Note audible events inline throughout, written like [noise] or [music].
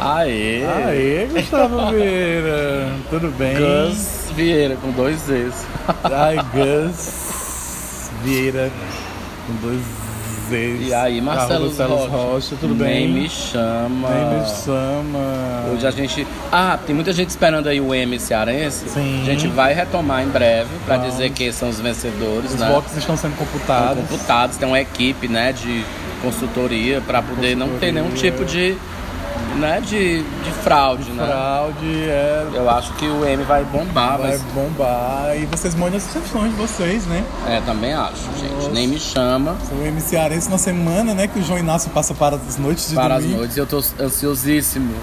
Aê! Aê, Gustavo [laughs] Vieira! Tudo bem? Gus Vieira, com dois Z's. Ai, Gus Vieira, com dois Z's. E aí, Marcelo Rocha? Rocha, tudo Nem bem? me chama. Nem me chama. Hoje a gente. Ah, tem muita gente esperando aí o M cearense. Sim. A gente vai retomar em breve pra Vamos. dizer quem são os vencedores, Os né? votos estão sendo Estão computados. computados, tem uma equipe, né, de consultoria pra poder não ter nenhum Consultoria. tipo de, né, de, de fraude, né? Fraude é. Eu acho que o M vai bombar, Vai mas bombar. E vocês mandam as sugestões de vocês, né? é, também acho, gente. Nossa. Nem me chama O MC Arense na semana, né? Que o João Inácio passa para as noites de para as domingo. noites. Eu tô ansiosíssimo.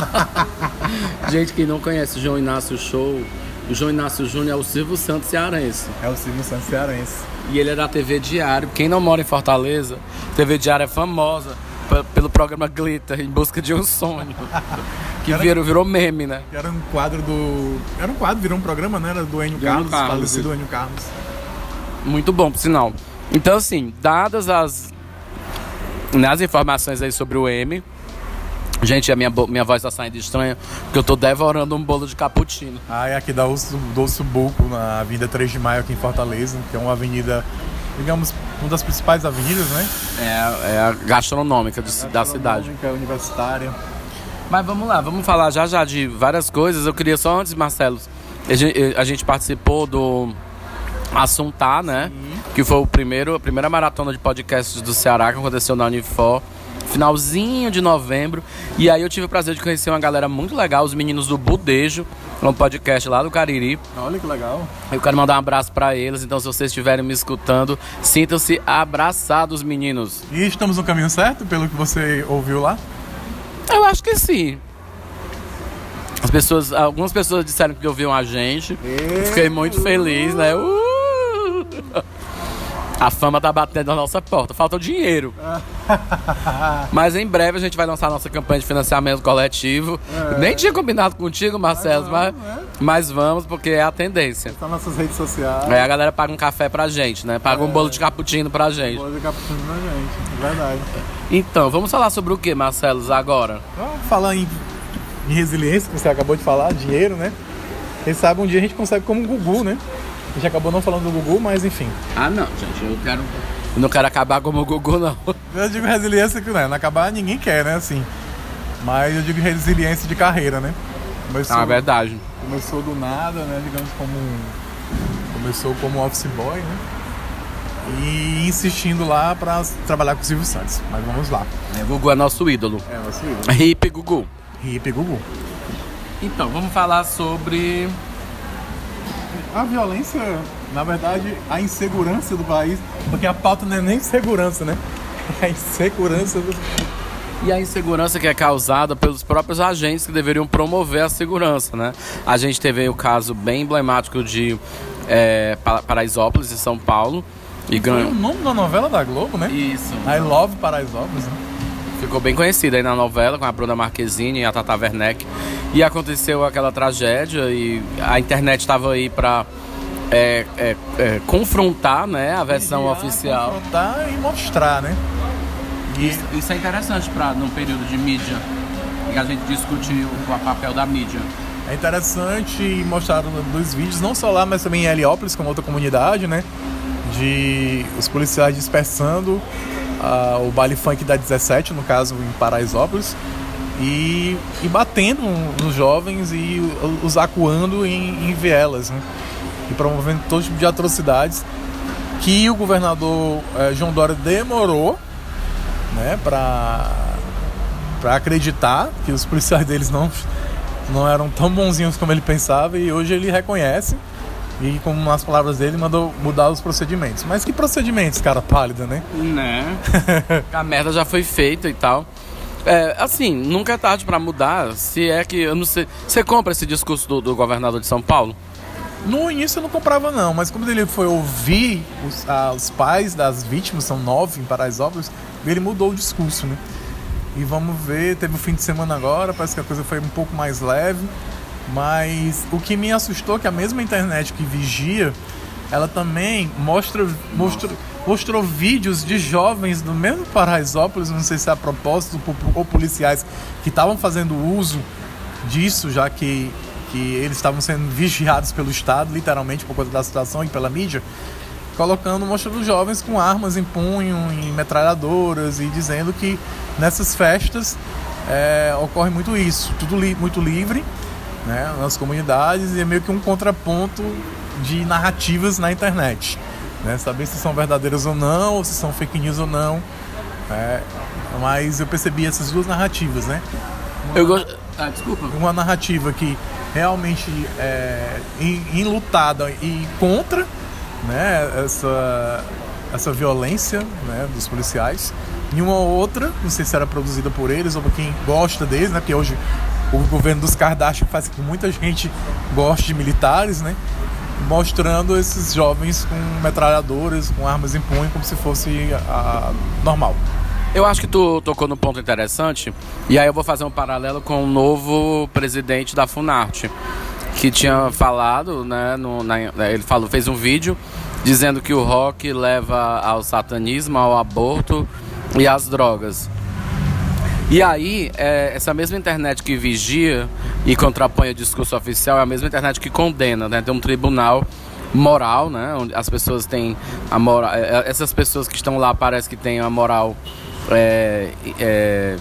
[laughs] gente, quem não conhece o João Inácio Show, o João Inácio Júnior é o Silvio Santos cearense. É o Silvio Santos Cearense. E ele é da TV Diário. Quem não mora em Fortaleza, TV Diário é famosa pelo programa Glitter, Em Busca de um Sonho. [laughs] Que Era- virou, virou meme, né? Era um quadro do. Era um quadro, virou um programa, né? Era do Enio Carlos, Carlos, falecido. Enio Carlos. Muito bom, por sinal. Então, assim, dadas as, né, as informações aí sobre o M. Gente, a minha, minha voz tá saindo estranha, porque eu tô devorando um bolo de cappuccino. Ah, é aqui da Osso, do Osso Buco, na Avenida 3 de Maio, aqui em Fortaleza, que é uma avenida, digamos, uma das principais avenidas, né? É, é a gastronômica de- da cidade. Gastronômica, universitária. Mas vamos lá, vamos falar já já de várias coisas. Eu queria só antes, Marcelo, a gente, a gente participou do Assuntar, né? Que foi o primeiro, a primeira maratona de podcasts do Ceará que aconteceu na Unifor. Finalzinho de novembro. E aí eu tive o prazer de conhecer uma galera muito legal, os meninos do Budejo, um podcast lá do Cariri. Olha que legal. Eu quero mandar um abraço pra eles, então se vocês estiverem me escutando, sintam-se abraçados, meninos. E estamos no caminho certo, pelo que você ouviu lá? Eu acho que sim. As pessoas, algumas pessoas disseram que ouviam a gente. Fiquei muito feliz, né? Uh! A fama tá batendo na nossa porta. Falta o dinheiro. [laughs] Mas em breve a gente vai lançar nossa campanha de financiamento coletivo. Nem tinha combinado contigo, Marcelo, mas, mas vamos, porque é a tendência. Está nas nossas redes sociais. Aí a galera paga um café pra gente, né? Paga um bolo de cappuccino pra gente. Pode cappuccino na gente, é verdade. Então, vamos falar sobre o que, Marcelo, agora? Vamos falar em, em resiliência, que você acabou de falar, dinheiro, né? Quem sabe um dia a gente consegue como o Gugu, né? A gente acabou não falando do Gugu, mas enfim. Ah, não, gente, eu quero. Eu não quero acabar como o Gugu, não. Eu digo resiliência que né, não acabar ninguém quer, né? Assim. Mas eu digo resiliência de carreira, né? Começou, Ah, é verdade. começou do nada, né? Digamos como. Começou como office boy, né? E insistindo lá pra trabalhar com o Silvio Santos. Mas vamos lá. O Gugu é nosso ídolo. É, nosso ídolo. Hip Gugu. Hip Gugu. Então, vamos falar sobre. A violência, na verdade, a insegurança do país, porque a pauta não é nem segurança, né? É [laughs] a insegurança do. E a insegurança que é causada pelos próprios agentes que deveriam promover a segurança, né? A gente teve aí o caso bem emblemático de é, Pa- Paraisópolis, em São Paulo. E Foi o ganhou. nome da novela da Globo, né? Isso. I Love Paraisópolis, né? Ficou bem conhecida aí na novela com a Bruna Marquezine e a Tata Werneck. E aconteceu aquela tragédia e a internet estava aí para é, é, é, confrontar né, a versão oficial. Confrontar e mostrar, né? E Isso, isso é interessante para num período de mídia e a gente discutir o papel da mídia. é interessante e mostraram dois vídeos, não só lá, mas também em Heliópolis, como outra comunidade, né? De os policiais dispersando ah, o baile funk da 17, no caso em Paraisópolis, e, e batendo nos jovens e os acuando em, em vielas, né? E promovendo todo tipo de atrocidades que o governador eh, João Dória demorou né, para para acreditar que os policiais deles não não eram tão bonzinhos como ele pensava e hoje ele reconhece e como nas palavras dele mandou mudar os procedimentos. Mas que procedimentos, cara pálida, né? Né? [laughs] a merda já foi feita e tal. É, assim, nunca é tarde pra mudar. Se é que, eu não sei. Você compra esse discurso do, do governador de São Paulo? No início eu não comprava não, mas quando ele foi ouvir os, ah, os pais das vítimas, são nove em Paraisópolis, ele mudou o discurso, né? E vamos ver, teve o fim de semana agora, parece que a coisa foi um pouco mais leve, mas o que me assustou é que a mesma internet que vigia ela também mostra, mostrou, mostrou vídeos de jovens do mesmo Paraisópolis, não sei se é a propósito, ou policiais que estavam fazendo uso disso, já que, que eles estavam sendo vigiados pelo Estado, literalmente, por conta da situação e pela mídia, colocando, mostrando jovens com armas em punho, em metralhadoras e dizendo que nessas festas é, ocorre muito isso, tudo li muito livre né, nas comunidades e é meio que um contraponto de narrativas na internet. Né, saber se são verdadeiras ou não, ou se são fake news ou não. É, mas eu percebi essas duas narrativas, né? Uma, eu gosto. Ah, desculpa. Uma narrativa que realmente é enlutada e contra né, essa, essa violência né, dos policiais. E uma outra, não sei se era produzida por eles ou por quem gosta deles, né? Porque hoje o governo dos Kardashian faz com que muita gente goste de militares, né? Mostrando esses jovens com metralhadoras, com armas em punho, como se fosse a, normal. Eu acho que tu tocou num ponto interessante, e aí eu vou fazer um paralelo com o novo presidente da Funarte, que tinha falado, né, no, na, ele falou, fez um vídeo dizendo que o rock leva ao satanismo, ao aborto e às drogas. E aí, é, essa mesma internet que vigia e contrapõe o discurso oficial é a mesma internet que condena, né? Tem um tribunal moral, né? Onde as pessoas têm a moral. É, é, essas pessoas que estão lá parece que têm a moral é, é,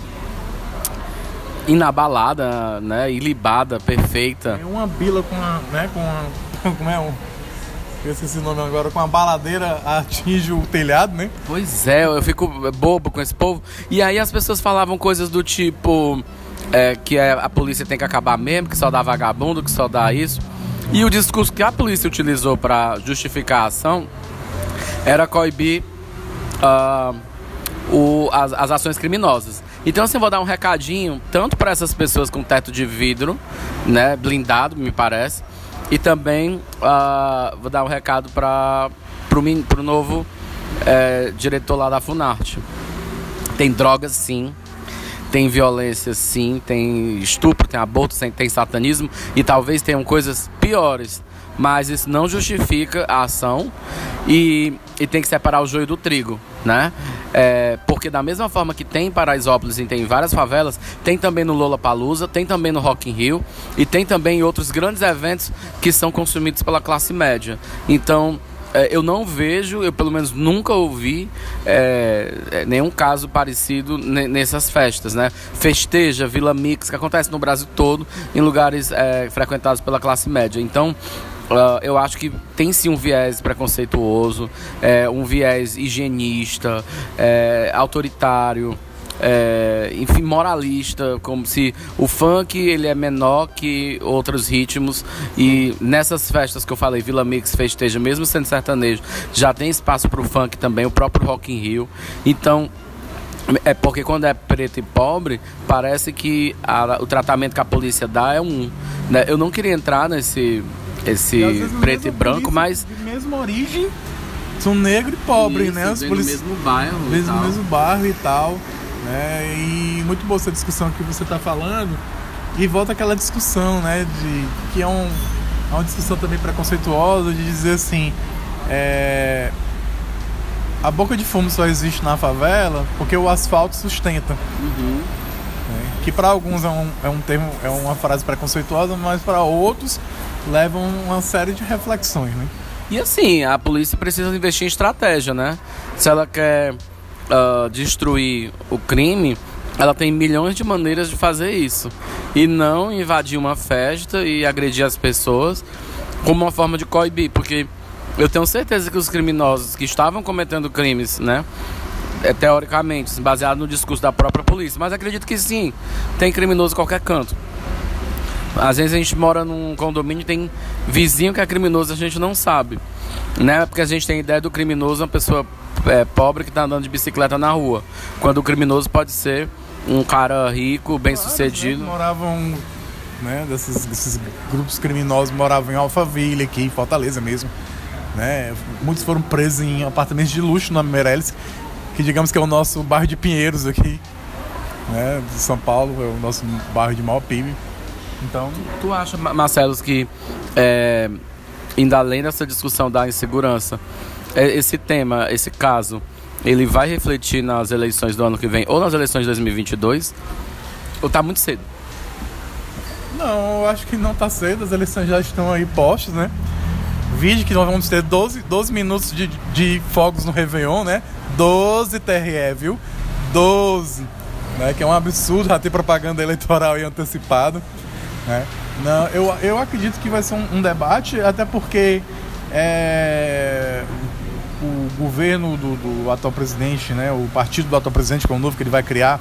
inabalada, né? Ilibada, perfeita. É uma bila com a, né? Com a, [laughs] como é um eu esqueci o nome agora, com a baladeira atinge o telhado, né? Pois é, eu fico bobo com esse povo. E aí as pessoas falavam coisas do tipo é, que a polícia tem que acabar mesmo, que só dá vagabundo, que só dá isso. E o discurso que a polícia utilizou para justificar a ação era coibir uh, o, as, as ações criminosas. Então, assim, eu vou dar um recadinho tanto para essas pessoas com teto de vidro, né, blindado, me parece, e também uh, vou dar um recado para o novo é, diretor lá da Funarte. Tem drogas sim, tem violência sim, tem estupro, tem aborto, tem satanismo e talvez tenham coisas piores. Mas isso não justifica a ação e, e tem que separar o joio do trigo né? É, porque da mesma forma que tem em Paraisópolis e tem em várias favelas, tem também no Lola Palusa, tem também no Rock in Rio e tem também em outros grandes eventos que são consumidos pela classe média. Então é, eu não vejo, eu pelo menos nunca ouvi é, é nenhum caso parecido nessas festas, né? Festeja, Vila Mix, que acontece no Brasil todo, em lugares é, frequentados pela classe média. Então, Uh, eu acho que tem sim um viés preconceituoso, é, um viés higienista, é, autoritário. É, enfim, moralista, como se o funk ele é menor que outros ritmos e nessas festas que eu falei, Vila Mix festeja, mesmo sendo sertanejo, já tem espaço para o funk também, o próprio Rock in Rio. Então, é porque quando é preto e pobre, parece que a, o tratamento que a polícia dá é um. Né? Eu não queria entrar nesse esse preto e branco, mas. De mesma origem, são negro e pobre, Isso, né? Os polici... mesmo bairro. Mesmo, mesmo bairro e tal. Né? E muito boa essa discussão que você está falando. E volta aquela discussão, né? De, que é, um, é uma discussão também preconceituosa de dizer assim. É, a boca de fumo só existe na favela porque o asfalto sustenta. Uhum. É, que para alguns é um, é um termo, é uma frase preconceituosa, mas para outros levam uma série de reflexões, né? E assim, a polícia precisa investir em estratégia, né? Se ela quer uh, destruir o crime, ela tem milhões de maneiras de fazer isso. E não invadir uma festa e agredir as pessoas como uma forma de coibir, porque eu tenho certeza que os criminosos que estavam cometendo crimes, né? É, teoricamente, baseado no discurso da própria polícia, mas acredito que sim, tem criminoso em qualquer canto. Às vezes a gente mora num condomínio tem vizinho que é criminoso a gente não sabe. Né? Porque a gente tem ideia do criminoso uma pessoa é, pobre que está andando de bicicleta na rua. Quando o criminoso pode ser um cara rico, bem sucedido. Né? Moravam, né, desses, desses grupos criminosos moravam em Alphaville, aqui em Fortaleza mesmo. Né? Muitos foram presos em apartamentos de luxo na Meirelles, que digamos que é o nosso bairro de Pinheiros aqui, né, de São Paulo, é o nosso bairro de maior PIB. Então. Tu acha, Marcelo, que é, indo além dessa discussão da insegurança, é, esse tema, esse caso, ele vai refletir nas eleições do ano que vem ou nas eleições de 2022? Ou tá muito cedo? Não, eu acho que não tá cedo, as eleições já estão aí postas, né? Vídeo que nós vamos ter 12, 12 minutos de, de fogos no Réveillon, né? 12 TRE, viu? 12. Né? Que é um absurdo já ter propaganda eleitoral aí antecipado. Né? Não, eu, eu acredito que vai ser um, um debate, até porque é, o governo do, do, atual presidente, né, o partido do atual presidente, que é o novo que ele vai criar,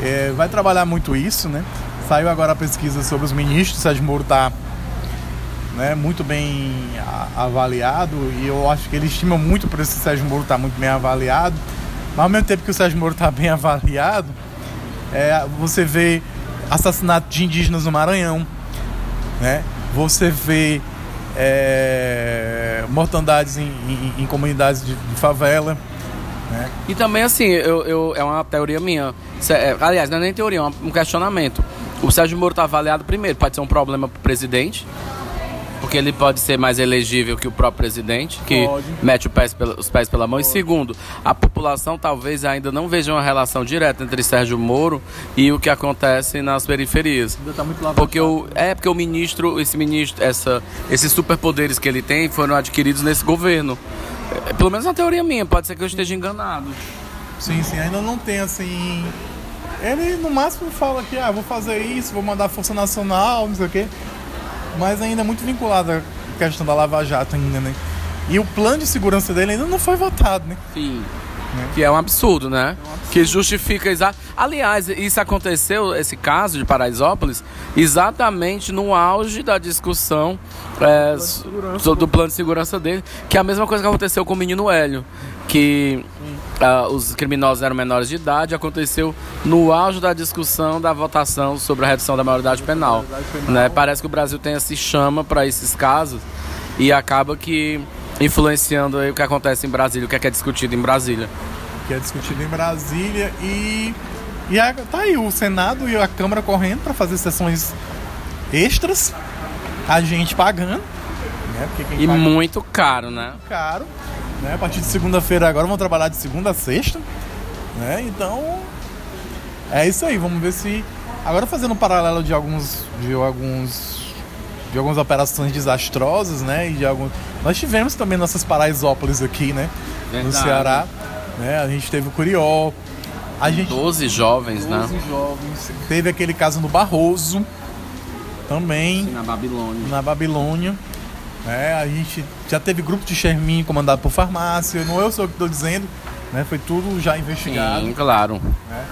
é, vai trabalhar muito isso. Né? Saiu agora a pesquisa sobre os ministros, Sérgio Moro está né, muito bem avaliado e eu acho que ele estima muito por esse Sérgio Moro estar tá muito bem avaliado. Mas ao mesmo tempo que o Sérgio Moro está bem [laughs] avaliado, é, você vê assassinato de indígenas no Maranhão, né? Você vê é, mortandades em, em, em, comunidades de, de favela. Né? E também, assim, eu, eu, é uma teoria minha. É, aliás, não é nem teoria, é um questionamento. O Sérgio Moro está avaliado primeiro, pode ser um problema para o presidente, porque ele pode ser mais elegível que o próprio presidente, que pode. mete pés pela, os pés pela mão. Pode. E segundo, a população talvez ainda não veja uma relação direta entre Sérgio Moro e o que acontece nas periferias. Ainda tá muito porque o É, porque o ministro, esse ministro, essa, esses superpoderes que ele tem foram adquiridos nesse governo. É, pelo menos na teoria minha, pode ser que eu esteja enganado. Sim, sim, ainda não tem assim. Ele no máximo fala que, ah, vou fazer isso, vou mandar a Força Nacional, não sei o quê mas ainda muito vinculado à questão da Lava Jato ainda, né? E o plano de segurança dele ainda não foi votado, né? Sim. Né? Que é um absurdo, né? É um absurdo. Que justifica exa... Aliás, isso aconteceu, esse caso de Paraisópolis, exatamente no auge da discussão é, do, do plano de segurança dele, que é a mesma coisa que aconteceu com o menino Hélio, que uh, os criminosos eram menores de idade, aconteceu no auge da discussão da votação sobre a redução da maioridade penal. Né? Parece que o Brasil tem esse chama para esses casos e acaba que influenciando o que acontece em Brasília, o que é, que é discutido em Brasília. O que é discutido em Brasília e e a, tá aí o Senado e a Câmara correndo para fazer sessões extras, a gente pagando. Né? e paga muito caro, né? Caro. Né? A partir de segunda-feira agora vão trabalhar de segunda a sexta. Né? Então é isso aí, vamos ver se. Agora fazendo um paralelo de alguns. de alguns. De algumas operações desastrosas, né? E de alguns. Nós tivemos também nossas Paraisópolis aqui, né? Verdade. No Ceará. Né? A gente teve o Curió. A gente... 12 jovens, 12 né? 12 jovens. Teve aquele caso no Barroso. Também. Sim, na Babilônia. Na Babilônia. É, a gente já teve grupo de Xermin comandado por farmácia, não eu sou o que estou dizendo, né? Foi tudo já investigado. Sim, claro. Né?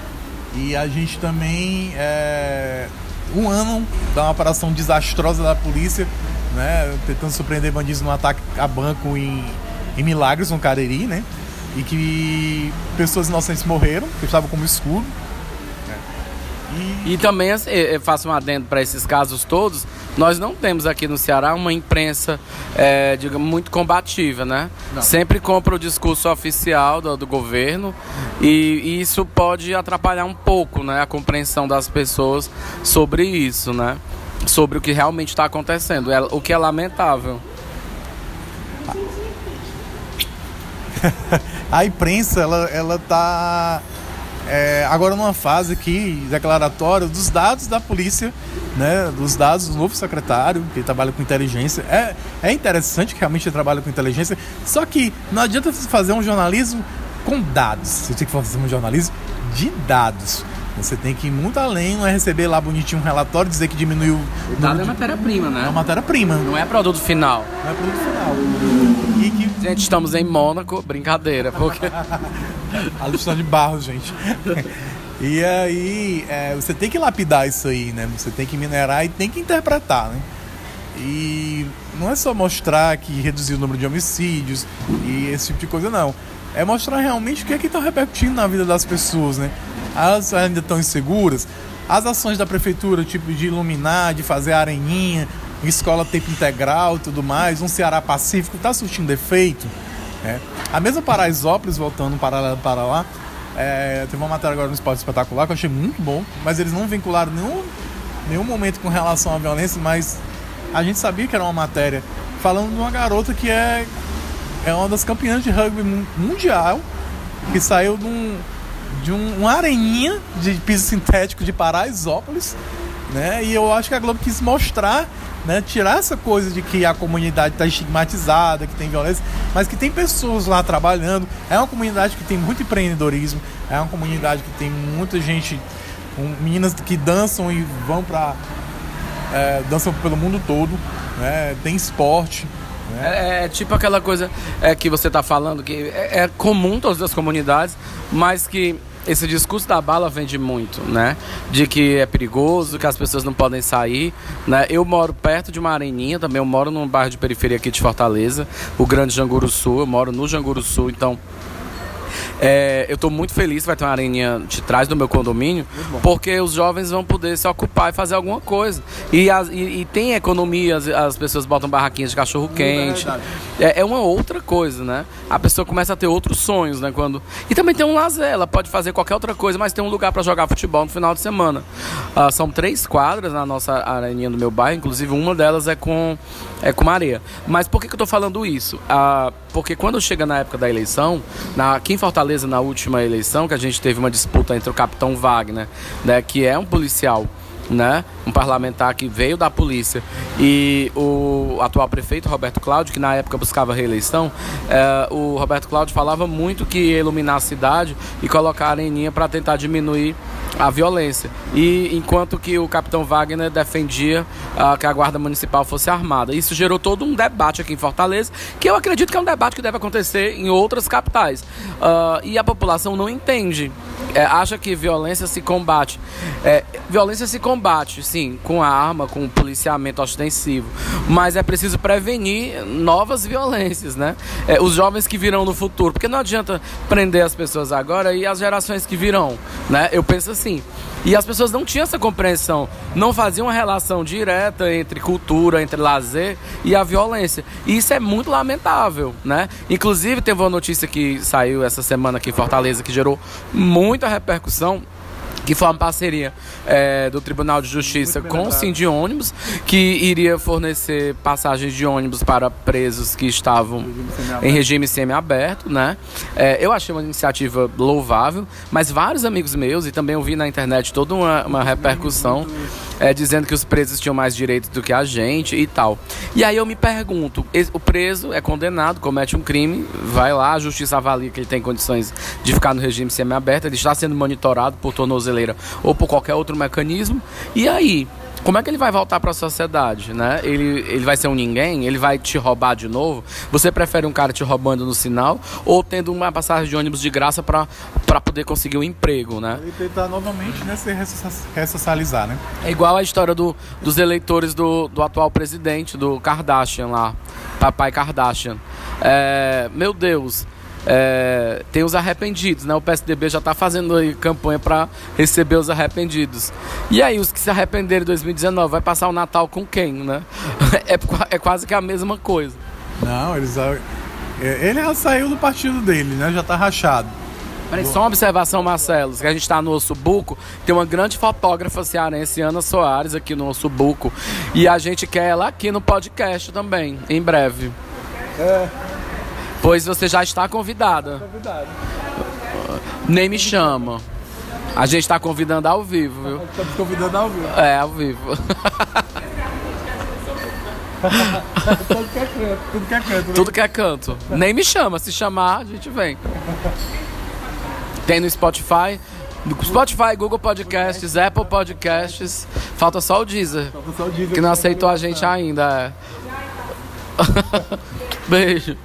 E a gente também, é, um ano da uma operação desastrosa da polícia, né? Tentando surpreender bandidos num ataque a banco em, em Milagres, no Cariri, né? E que pessoas inocentes morreram, que estavam como escudo. E, e também, assim, eu faço um adendo para esses casos todos, nós não temos aqui no Ceará uma imprensa, é, digamos, muito combativa, né? Não. Sempre compra o discurso oficial do, do governo e, e, isso pode atrapalhar um pouco, né? A compreensão das pessoas sobre isso, né? Sobre o que realmente está acontecendo, é, o que é lamentável. [laughs] a imprensa, ela, ela tá é, agora numa fase aqui declaratória dos dados da polícia, né, dos dados do novo secretário, que trabalha com inteligência. É, é interessante que realmente trabalha com inteligência, só que não adianta você fazer um jornalismo com dados. Você tem que fazer um jornalismo de dados. Você tem que ir muito além, não é receber lá bonitinho um relatório, dizer que diminuiu. O dado é matéria-prima, né? É matéria-prima. Não é produto final. Não é produto final. Que... Gente, estamos em Mônaco, brincadeira, porque. [laughs] [laughs] A lição de barro, gente. [laughs] E aí, é, você tem que lapidar isso aí, né? Você tem que minerar e tem que interpretar, né? E não é só mostrar que reduziu o número de homicídios e esse tipo de coisa, não. É mostrar realmente o que é que está repercutindo na vida das pessoas, né? Elas ainda estão inseguras. As ações da prefeitura, tipo de iluminar, de fazer areninha, escola tempo integral e tudo mais, um Ceará Pacífico, está surtindo efeito. É. A mesma Paraisópolis, voltando para, para lá, é, teve uma matéria agora no Esporte Espetacular que eu achei muito bom, mas eles não vincularam nenhum, nenhum momento com relação à violência, mas a gente sabia que era uma matéria falando de uma garota que é, é uma das campeãs de rugby mundial, que saiu de, um, de um, uma areninha de piso sintético de Paraisópolis, né? E eu acho que a Globo quis mostrar né, tirar essa coisa de que a comunidade está estigmatizada, que tem violência, mas que tem pessoas lá trabalhando. É uma comunidade que tem muito empreendedorismo, é uma comunidade que tem muita gente, um, meninas que dançam e vão para é, dançam pelo mundo todo, né, tem esporte. Né? É, é, tipo aquela coisa é, que você está falando, que é, é comum todas as comunidades, mas que esse discurso da bala vende muito, né? De que é perigoso, que as pessoas não podem sair, né? Eu moro perto de uma areninha, também eu moro num bairro de periferia aqui de Fortaleza, o Grande Janguru Sul, eu moro no Janguru Sul, então é, eu estou muito feliz, vai ter uma areninha de trás do meu condomínio, porque os jovens vão poder se ocupar e fazer alguma coisa. E, as, e, e tem economia, as, as, pessoas botam barraquinhas de cachorro quente. É, é, uma outra coisa, né? A pessoa começa a ter outros sonhos, né? Quando... E também tem um lazer, ela pode fazer qualquer outra coisa, mas tem um lugar para jogar futebol no final de semana. Uh, são três quadras na nossa areninha do meu bairro, inclusive uma delas é com, é com areia. Mas por que, que eu estou falando isso? Uh, porque quando chega na época da eleição, na, aqui em Fortaleza, na última eleição, que a gente teve uma disputa entre o capitão Wagner, né, que é um policial, né, um parlamentar que veio da polícia, e o atual prefeito Roberto Cláudio, que na época buscava reeleição, é, o Roberto Cláudio falava muito que ia iluminar a cidade e colocar a areninha para tentar diminuir a violência. E enquanto que o capitão Wagner defendia uh, que a guarda municipal fosse armada. Isso gerou todo um debate aqui em Fortaleza, que eu acredito que é um debate que deve acontecer em outras capitais. Uh, e a população não entende. É, acha que violência se combate. É, violência se combate, sim, com arma, com policiamento ostensivo. Mas é preciso prevenir novas violências, né? É, os jovens que virão no futuro. Porque não adianta prender as pessoas agora e as gerações que virão, né? Eu penso assim. E as pessoas não tinham essa compreensão, não faziam uma relação direta entre cultura, entre lazer e a violência. E isso é muito lamentável, né? Inclusive, teve uma notícia que saiu essa semana aqui em Fortaleza que gerou muita repercussão que foi uma parceria é, do Tribunal de Justiça com o Sim de ônibus, que iria fornecer passagens de ônibus para presos que estavam em regime semi-aberto, né? É, eu achei uma iniciativa louvável, mas vários amigos meus, e também eu vi na internet toda uma, uma repercussão é, dizendo que os presos tinham mais direitos do que a gente e tal. E aí eu me pergunto, o preso é condenado, comete um crime, vai lá, a justiça avalia que ele tem condições de ficar no regime semi-aberto, ele está sendo monitorado por tornozeleira ou por qualquer outro mecanismo. E aí, como é que ele vai voltar para a sociedade, né? Ele, ele vai ser um ninguém? Ele vai te roubar de novo? Você prefere um cara te roubando no sinal ou tendo uma passagem de ônibus de graça para poder conseguir um emprego, né? Ele tentar novamente né, se ressocializar, né? É igual a história do, dos eleitores do, do atual presidente, do Kardashian lá, papai Kardashian. É, meu Deus, é, tem os arrependidos, né? O PSDB já está fazendo aí campanha para receber os arrependidos. E aí, os que se arrependeram em 2019, vai passar o Natal com quem, né? [laughs] É, é quase que a mesma coisa. Não, eles, é, ele já saiu do partido dele, né? Já está rachado. Peraí, só uma observação, Marcelo, que a gente está no Ossobuco, tem uma grande fotógrafa cearense, Ana Soares, aqui no Ossobuco, e a gente quer ela aqui no podcast também, em breve. É. Pois você já está convidada. Convidado. Nem me chama. A gente está convidando ao vivo, viu? Estamos convidando ao vivo. É, ao vivo. [laughs] tudo que é canto, tudo que é canto. Né? Tudo que é canto. Nem me chama, se chamar, a gente vem. Tem no Spotify. Spotify, Google Podcasts, Apple Podcasts. Falta só o Deezer. Falta só o Deezer que não aceitou a gente ainda. É. [laughs] Beijo.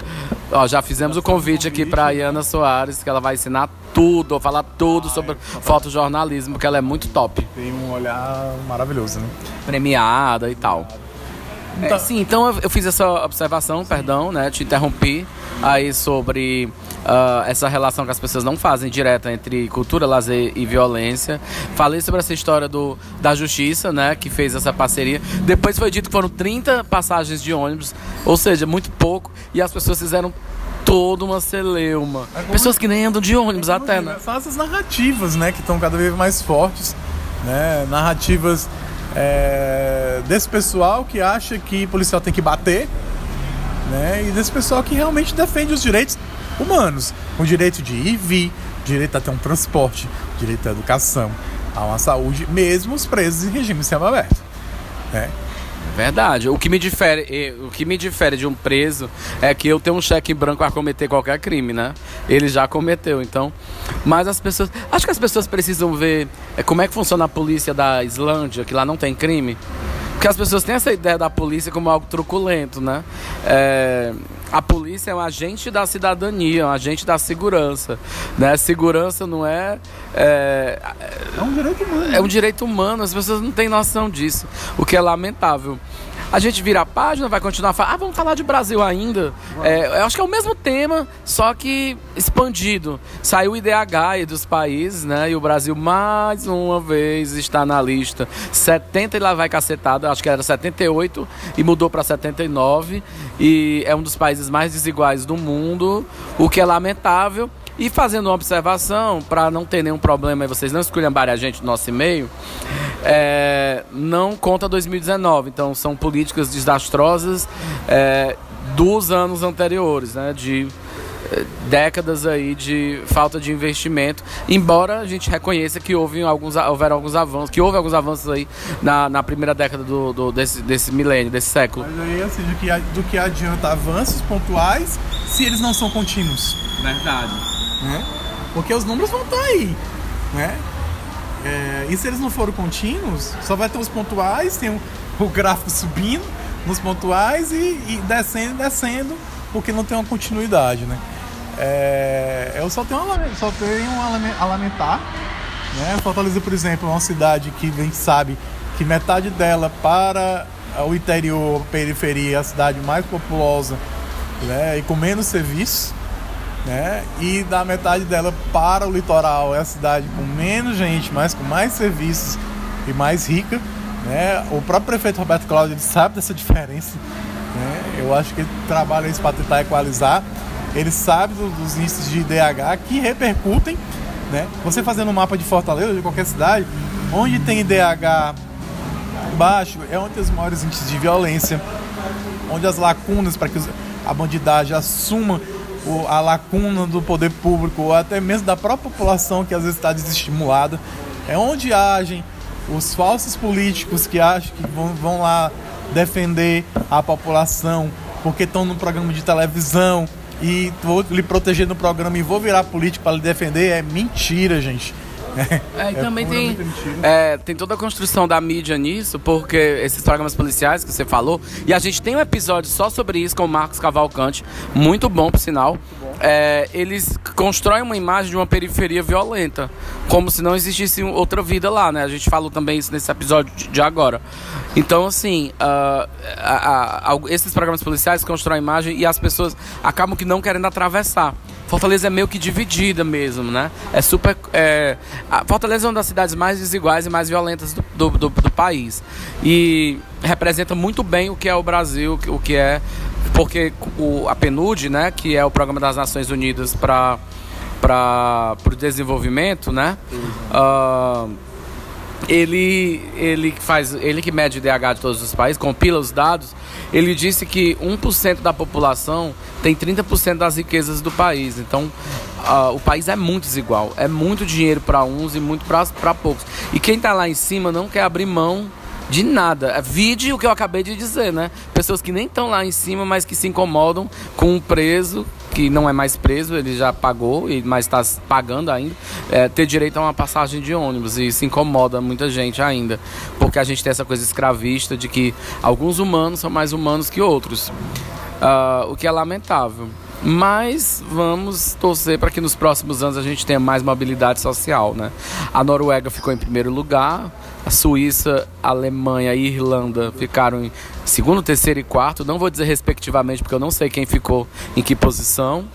Ó, já fizemos o convite aqui para a Iana Soares, que ela vai ensinar tudo, falar tudo sobre fotojornalismo, que ela é muito top. Tem um olhar maravilhoso, né? Premiada e tal. É, sim, então eu, eu, fiz essa observação, perdão, né? Te interrompi aí sobre uh, essa relação que as pessoas não fazem direta entre cultura, lazer e violência. Falei sobre essa história do, da justiça, né? Que fez essa parceria. Depois foi dito que foram 30 passagens de ônibus, ou seja, muito pouco, e as pessoas fizeram toda uma celeuma. É Pessoas que nem andam de ônibus é até, né? São essas narrativas, né? Que estão cada vez mais fortes, né? Narrativas é, desse pessoal que acha que policial tem que bater, né? E desse pessoal que realmente defende os direitos humanos, o direito de ir e vir, direito a ter um transporte, direito à educação, a uma saúde, mesmo os presos em regime semiaberto. Né? Verdade. O que me difere, o que me difere de um preso é que eu tenho um cheque branco para cometer qualquer crime, né? Ele já cometeu, então. Mas as pessoas, acho que as pessoas precisam ver é, como é que funciona a polícia da Islândia, que lá não tem crime. Porque as pessoas têm essa ideia da polícia como algo truculento, né? É, a polícia é um agente da cidadania, um agente da segurança. Né? Segurança não é, é. É um direito humano. É um direito humano, as pessoas não têm noção disso, o que é lamentável a gente vira a página, vai continuar a falar, ah, vamos falar de Brasil ainda. É, eu acho que é o mesmo tema, só que expandido. Saiu o IDH dos países, né? E o Brasil mais uma vez está na lista. 70 e lá vai cacetada, acho que era 78 e mudou para 79. E é um dos países mais desiguais do mundo, o que é lamentável. E fazendo uma observação, para não ter nenhum problema e vocês não esculhambarem a gente no nosso e-mail, é, não conta 2019. Então são políticas desastrosas é, dos anos anteriores, né? De é, décadas aí de falta de investimento, embora a gente reconheça que houve alguns, houveram alguns avanços, que houve alguns avanços aí na, na primeira década do, do desse, desse milênio, desse século. Mas aí, assim, do que, do que adianta avanços pontuais se eles não são contínuos? Verdade né? Porque os números vão estar tá aí, né? É, e se eles não forem contínuos, só vai ter os pontuais, tem o, o gráfico subindo nos pontuais e, e descendo descendo, porque não tem uma continuidade, né? É, eu só tenho, só tenho a lamentar, né? Fortaleza, por exemplo, é uma cidade que a gente sabe que metade dela para o interior, periferia, é a cidade mais populosa né? e com menos serviços né? E da metade dela para o litoral é a cidade com menos gente, mas com mais serviços e mais rica, né? O próprio prefeito Roberto Cláudio sabe dessa [laughs] diferença, né? Eu acho que ele trabalha isso para tentar equalizar. Ele sabe do, dos índices de IDH que repercutem, né? Você fazendo um mapa de Fortaleza, de qualquer cidade, onde tem IDH baixo, é onde tem os maiores índices de violência, onde as lacunas para que a bandidagem assuma a lacuna do poder público, ou até mesmo da própria população que às vezes está desestimulada. É onde agem os falsos políticos que acham que vão, vão lá defender a população porque estão no programa de televisão e vou lhe proteger no programa e vou virar político para lhe defender. É mentira, gente. É, e é também tem, é, tem toda a construção da mídia nisso, porque esses programas policiais que você falou, e a gente tem um episódio só sobre isso com o Marcos Cavalcante, muito bom, por sinal. É, eles constroem uma imagem de uma periferia violenta, como se não existisse outra vida lá, né? A gente falou também isso nesse episódio de agora. Então, assim, uh, a, a, a, esses programas policiais constroem imagem e as pessoas acabam que não querendo atravessar. Fortaleza é meio que dividida mesmo, né? É super. É, Fortaleza é uma das cidades mais desiguais e mais violentas do, do, do, país. E representa muito bem o que é o Brasil, o que é. Porque o, a PNUD, né, que é o Programa das Nações Unidas para o desenvolvimento, né? Uh, ele, ele faz, ele que mede o DH de todos os países, compila os dados, ele disse que 1% da população tem 30% das riquezas do país. Então, uh, o país é muito desigual, é muito dinheiro para uns e muito para poucos. E quem está lá em cima não quer abrir mão de nada. Vide o que eu acabei de dizer, né? Pessoas que nem estão lá em cima, mas que se incomodam com um preso que não é mais preso, ele já pagou, mas está pagando ainda, é, ter direito a uma passagem de ônibus. E isso incomoda muita gente ainda, porque a gente tem essa coisa escravista de que alguns humanos são mais humanos que outros, uh, o que é lamentável. Mas vamos torcer para que nos próximos anos a gente tenha mais mobilidade social, né? A Noruega ficou em primeiro lugar, a Suíça, a Alemanha e a Irlanda ficaram em segundo, terceiro e quarto. Não vou dizer respectivamente porque eu não sei quem ficou em que posição.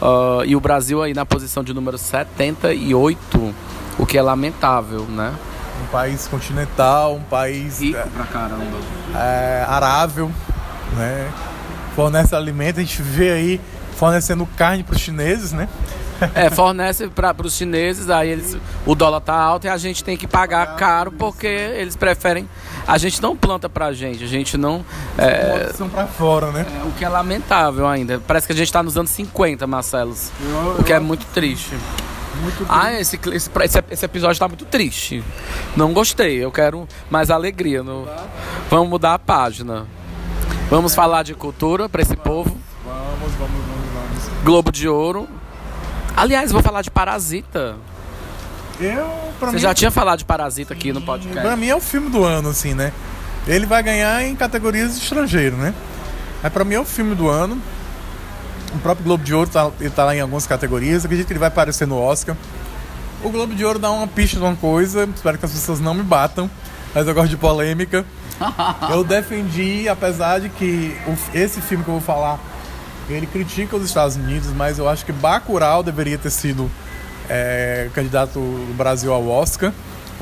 Uh, e o Brasil aí na posição de número 78, o que é lamentável, né? Um país continental, um país rico é, pra caramba, é, arável, né? Fornece alimento, a gente vê aí fornecendo carne para os chineses, né? É, fornece para os chineses, aí eles, o dólar tá alto e a gente tem que pagar caro porque eles preferem. A gente não planta pra gente, a gente não. É, São pra fora, né? é, o que é lamentável ainda. Parece que a gente tá nos anos 50, Marcelos. O que é muito triste. Muito Ah, esse, esse, esse, episódio tá muito triste. Não gostei. Eu quero mais alegria. No... Vamos mudar a página. Vamos falar de cultura pra esse povo. Vamos, vamos, vamos, vamos. Globo de Ouro. Aliás, vou falar de Parasita. Eu, pra Você mim, já tinha falado de Parasita aqui no podcast. Pra mim é o filme do ano, assim, né? Ele vai ganhar em categorias estrangeiro, né? Mas pra mim é o filme do ano. O próprio Globo de Ouro tá, ele tá lá em algumas categorias. Acredito que ele vai aparecer no Oscar. O Globo de Ouro dá uma pista de uma coisa. Espero que as pessoas não me batam. Mas eu gosto de polêmica. [laughs] eu defendi, apesar de que esse filme que eu vou falar, ele critica os Estados Unidos, mas eu acho que Bacurau deveria ter sido é, candidato do Brasil ao Oscar,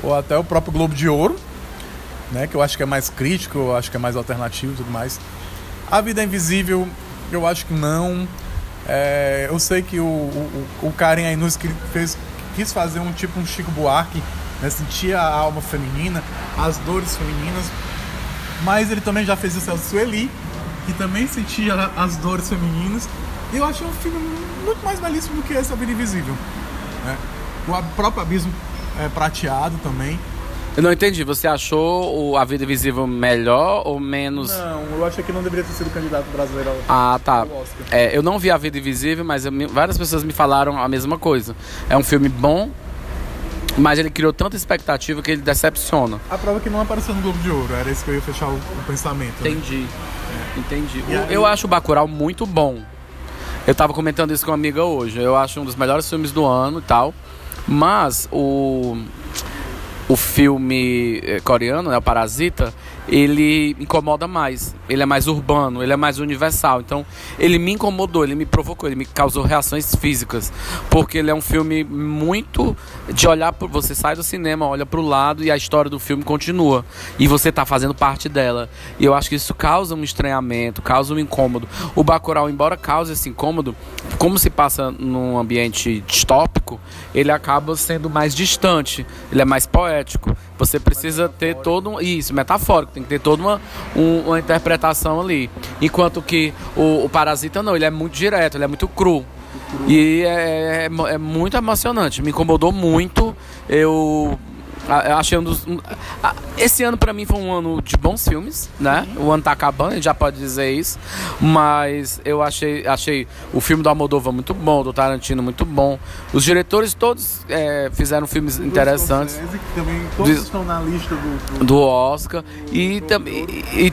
ou até o próprio Globo de Ouro, né, que eu acho que é mais crítico, eu acho que é mais alternativo e tudo mais. A Vida Invisível, eu acho que não. É, eu sei que o, o, o Karen Ainus fez, quis fazer um tipo um Chico Buarque, né, sentir a alma feminina, as dores femininas, mas ele também já fez isso ao Sueli, que também sentia as dores femininas. E eu achei um filme muito mais belíssimo do que esse A Vida Invisível. né? O próprio Abismo é, Prateado também. Eu não entendi. Você achou o A Vida Invisível melhor ou menos. Não, eu achei que não deveria ter sido candidato brasileiro ao Ah, tá. É, eu não vi A Vida Invisível, mas eu várias pessoas me falaram a mesma coisa. É um filme bom, mas ele criou tanta expectativa que ele decepciona. A prova é que não apareceu no Globo de Ouro, era isso que eu ia fechar o, o pensamento. né? Entendi. Aí- Eu acho o Bacurau muito bom. Eu tava comentando isso com uma amiga hoje. Eu acho um dos melhores filmes do ano e tal. Mas o o filme eh, coreano, né, o Parasita, ele incomoda mais. Ele é mais urbano, ele é mais universal. Então, ele me incomodou, ele me provocou, ele me causou reações físicas, porque ele é um filme muito de olhar por você sai do cinema, olha pro lado e a história do filme continua e você tá fazendo parte dela. E eu acho que isso causa um estranhamento, causa um incômodo. O Bacurau, embora cause esse incômodo, como se passa num ambiente distópico, ele acaba sendo mais distante, ele é mais poético. Você precisa ter todo um. Isso, metafórico, tem que ter toda uma, um- uma interpretação ali. Enquanto que o, o Parasita não, ele é muito direto, ele é muito cru. E é, é- é muito emocionante, me incomodou muito. Eu. A- eu Achei um dos. um- a- Esse ano pra mim foi um ano de bons filmes, né? O ano tá acabando, a gente já pode dizer isso. Mas eu achei, achei o filme do Almodóvar muito bom, do Tarantino muito bom. Os diretores todos é, fizeram filmes interessantes Scorsese, que também todos estão na lista do, do- do Oscar e também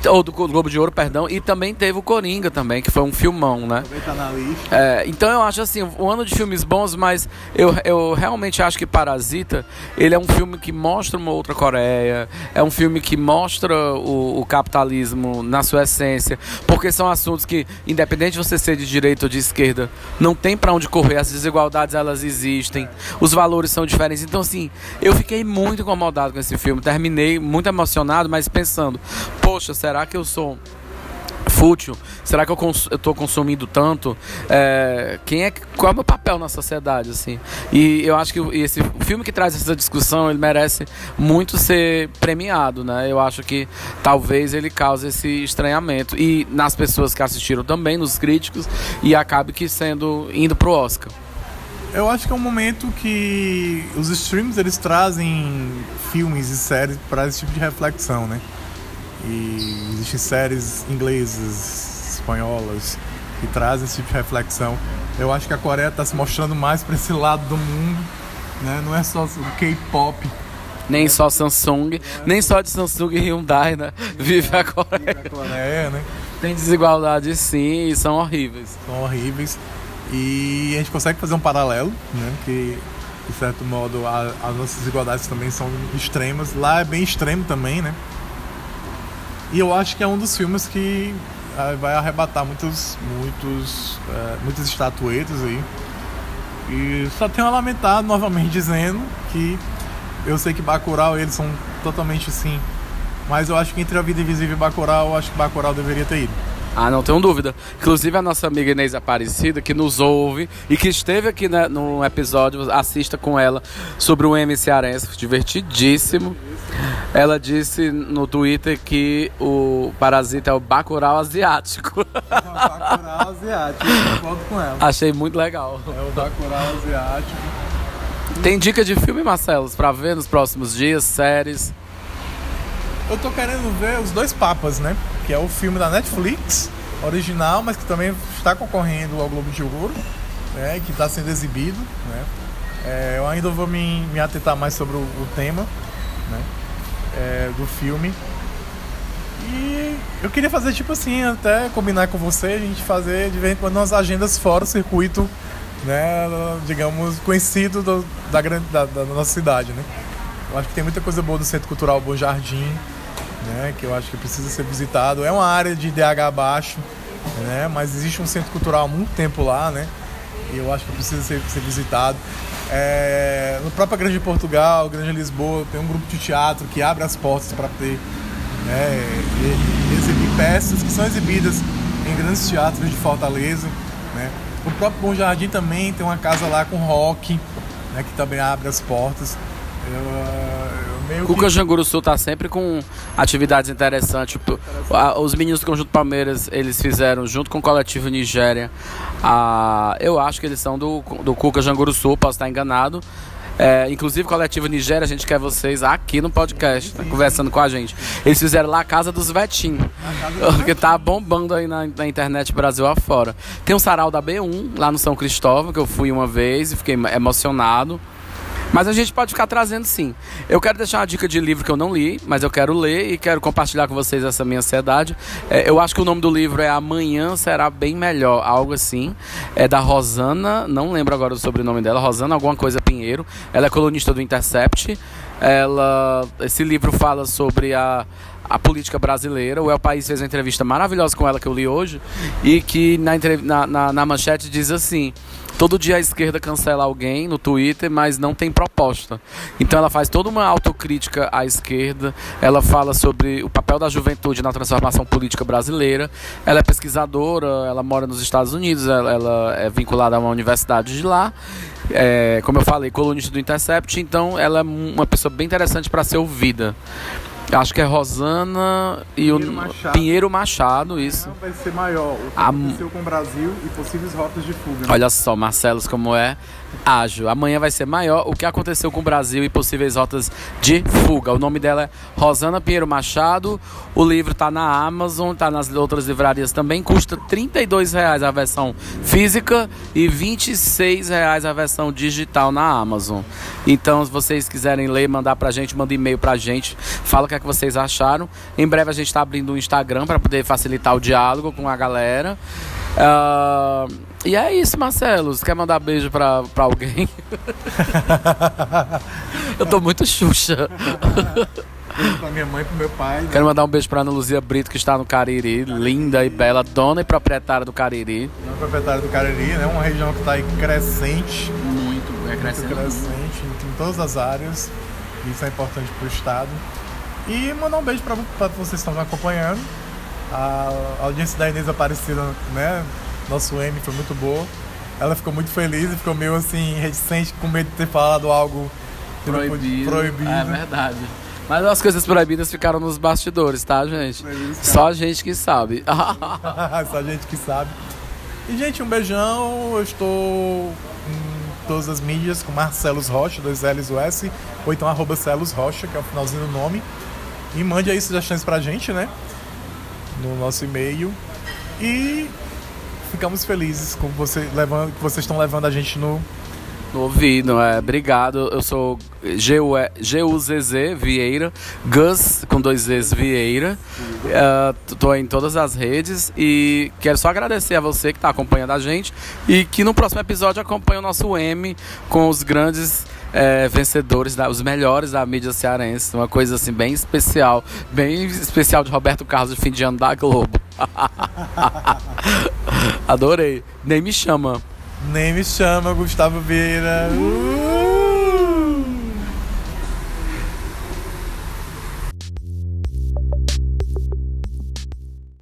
ou do Globo de Ouro, perdão, e também teve o Coringa também, que foi um filmão, né? também tá na lista. É, então eu acho assim, um ano de filmes bons, mas eu, eu realmente acho que Parasita, ele é um filme que mostra uma outra Coreia, é um filme que mostra o, o capitalismo na sua essência, porque são assuntos que, independente de você ser de direita ou de esquerda, não tem pra onde correr, as desigualdades elas existem, os valores são diferentes. Então assim, eu fiquei muito incomodado com esse filme, terminei muito emocionado, mas pensando, poxa, será que eu sou fútil? Será que eu, tô consumindo tanto? É, quem é qual é o meu papel na sociedade assim? E eu acho que esse filme que traz essa discussão, ele merece muito ser premiado, né? Eu acho que talvez ele cause esse estranhamento e nas pessoas que assistiram também, nos críticos e acabe que sendo indo pro Oscar. Eu acho que é um momento que os streams eles trazem filmes e séries para esse tipo de reflexão, né? E existem séries inglesas, espanholas que trazem esse tipo de reflexão. Eu acho que a Coreia está se mostrando mais para esse lado do mundo, né? Não é só o K-pop. Nem só Samsung, nem só de Samsung e Hyundai, né? Vive a Coreia. da Coreia, né? Tem desigualdades sim e são horríveis. São horríveis. E a gente consegue fazer um paralelo, né? Que, de certo modo, a- as nossas desigualdades também são extremas. Lá é bem extremo também, né? E eu acho que é um dos filmes que ah, vai arrebatar muitos, muitos, eh, muitas estatuetas aí. E só tenho a lamentar novamente [laughs] dizendo que eu sei que Bacurau eles são totalmente assim, mas eu acho que entre a Vida Invisível e Bacurau, eu acho que Bacurau deveria ter ido. Ah, não tenho dúvida. Inclusive a nossa amiga Inês Aparecida, que nos ouve e que esteve aqui né, num episódio, assista com ela sobre o M Cearense, divertidíssimo. Ela disse no Twitter que o Parasita é o Bacurau asiático. [laughs] É o Bacurau asiático, eu concordo com ela. Achei muito legal. É o Bacurau asiático. Tem dica de filme, Marcelos, pra ver nos próximos dias, séries? Eu tô querendo ver Os Dois Papas, né? Que é o filme da Netflix, original, mas que também está concorrendo ao Globo de Ouro, né? Que está sendo exibido, né? É, eu ainda vou me, me atentar mais sobre o, o tema, né? É, do filme. E eu queria fazer tipo assim, até combinar com você, a gente fazer de vez em quando umas agendas fora o circuito, né, digamos, conhecido do, da, grande, da, da nossa cidade, né? Eu acho que tem muita coisa boa do Centro Cultural Bom Jardim, né, que eu acho que precisa ser visitado. É uma área de DH baixo, né, mas existe um centro cultural há muito tempo lá, né, e eu acho que precisa ser, ser visitado. É, no próprio Grande Portugal, Grande Lisboa, tem um grupo de teatro que abre as portas para ter né, exibir peças que são exibidas em grandes teatros de Fortaleza. Né. O próprio Bom Jardim também tem uma casa lá com rock, né, que também abre as portas. Eu, eu Cuca que... Janguru Sul tá sempre com atividades interessantes. Tipo, os meninos do Conjunto Palmeiras, eles fizeram junto com o coletivo Nigéria. A, eu acho que eles são do, do Cuca Janguru Sul, posso estar enganado. É, inclusive, coletivo Nigéria, a gente quer vocês aqui no podcast, né, conversando com a gente. Eles fizeram lá a Casa dos Vetim, que tá bombando aí na, na, internet Brasil afora. Tem o Sarau da B1, lá no São Cristóvão, que eu fui uma vez e fiquei emocionado. Mas a gente pode ficar trazendo sim. Eu quero deixar uma dica de livro que eu não li, mas eu quero ler e quero compartilhar com vocês essa minha ansiedade. É, eu acho que o nome do livro é Amanhã Será Bem Melhor, algo assim. É da Rosana, não lembro agora o sobrenome dela, Rosana alguma coisa Pinheiro. Ela é colunista do Intercept. Ela, esse livro fala sobre a a política brasileira. O El País fez uma entrevista maravilhosa com ela que eu li hoje e que na, na, na, na manchete diz assim: Todo dia a esquerda cancela alguém no Twitter, mas não tem proposta. Então ela faz toda uma autocrítica à esquerda. Ela fala sobre o papel da juventude na transformação política brasileira. Ela é pesquisadora, ela mora nos Estados Unidos, ela, ela é vinculada a uma universidade de lá. É, como eu falei, colunista do Intercept, então ela é uma pessoa bem interessante para ser ouvida. Acho que é Rosana e Pinheiro o Machado. Pinheiro Machado, isso. Vai ser maior. O que a... aconteceu com o Brasil e possíveis rotas de fuga. Né? Olha só, Marcelos, como é ágil. Amanhã vai ser maior o que aconteceu com o Brasil e possíveis rotas de fuga. O nome dela é Rosana Pinheiro Machado. O livro está na Amazon, está nas outras livrarias também. Custa R$ reais a versão física e R$ reais a versão digital na Amazon. Então, se vocês quiserem ler, mandar pra gente, manda e-mail pra gente. Fala que, é que vocês acharam. Em breve a gente está abrindo um Instagram para poder facilitar o diálogo com a galera. Uh, e é isso, Marcelo. Você quer mandar beijo pra, pra alguém? [laughs] Eu tô muito xuxa. pra minha mãe e pro meu pai. Né? Quero mandar um beijo pra Ana Luzia Brito, que está no Cariri, linda e bela, dona e proprietária do Cariri. Dona proprietária do Cariri, né? Uma região que está aí crescente. Muito, é crescente. Muito crescente em todas as áreas. Isso é importante pro Estado. E mandar um beijo pra vocês que estão acompanhando. A audiência da Inês Aparecida, né? Nosso M foi muito boa. Ela ficou muito feliz e ficou meio assim, reticente, com medo de ter falado algo proibido. proibido. É verdade. Mas as coisas proibidas ficaram nos bastidores, tá, gente? Só a gente que sabe. [laughs] Só a gente que sabe. E, gente, um beijão. Eu estou em todas as mídias com Marcelos Rocha, dois L's o S, ou então arroba Celos Rocha, que é o finalzinho do nome. E mande aí sugestões pra gente, né? No nosso e-mail. E ficamos felizes com você levando, que vocês estão levando a gente no no ouvido, é. Obrigado. Eu sou G-U-Z-Z Vieira, Gus com dois Z's Vieira. Uh, tô em todas as redes e quero só agradecer a você que está acompanhando a gente e que no próximo episódio acompanhe o nosso M com os grandes é, vencedores, da, os melhores da mídia cearense. Uma coisa assim bem especial, bem especial de Roberto Carlos de fim de ano da Globo. [laughs] Adorei. Nem me chama. Nem me chama, Gustavo Vieira. Uh!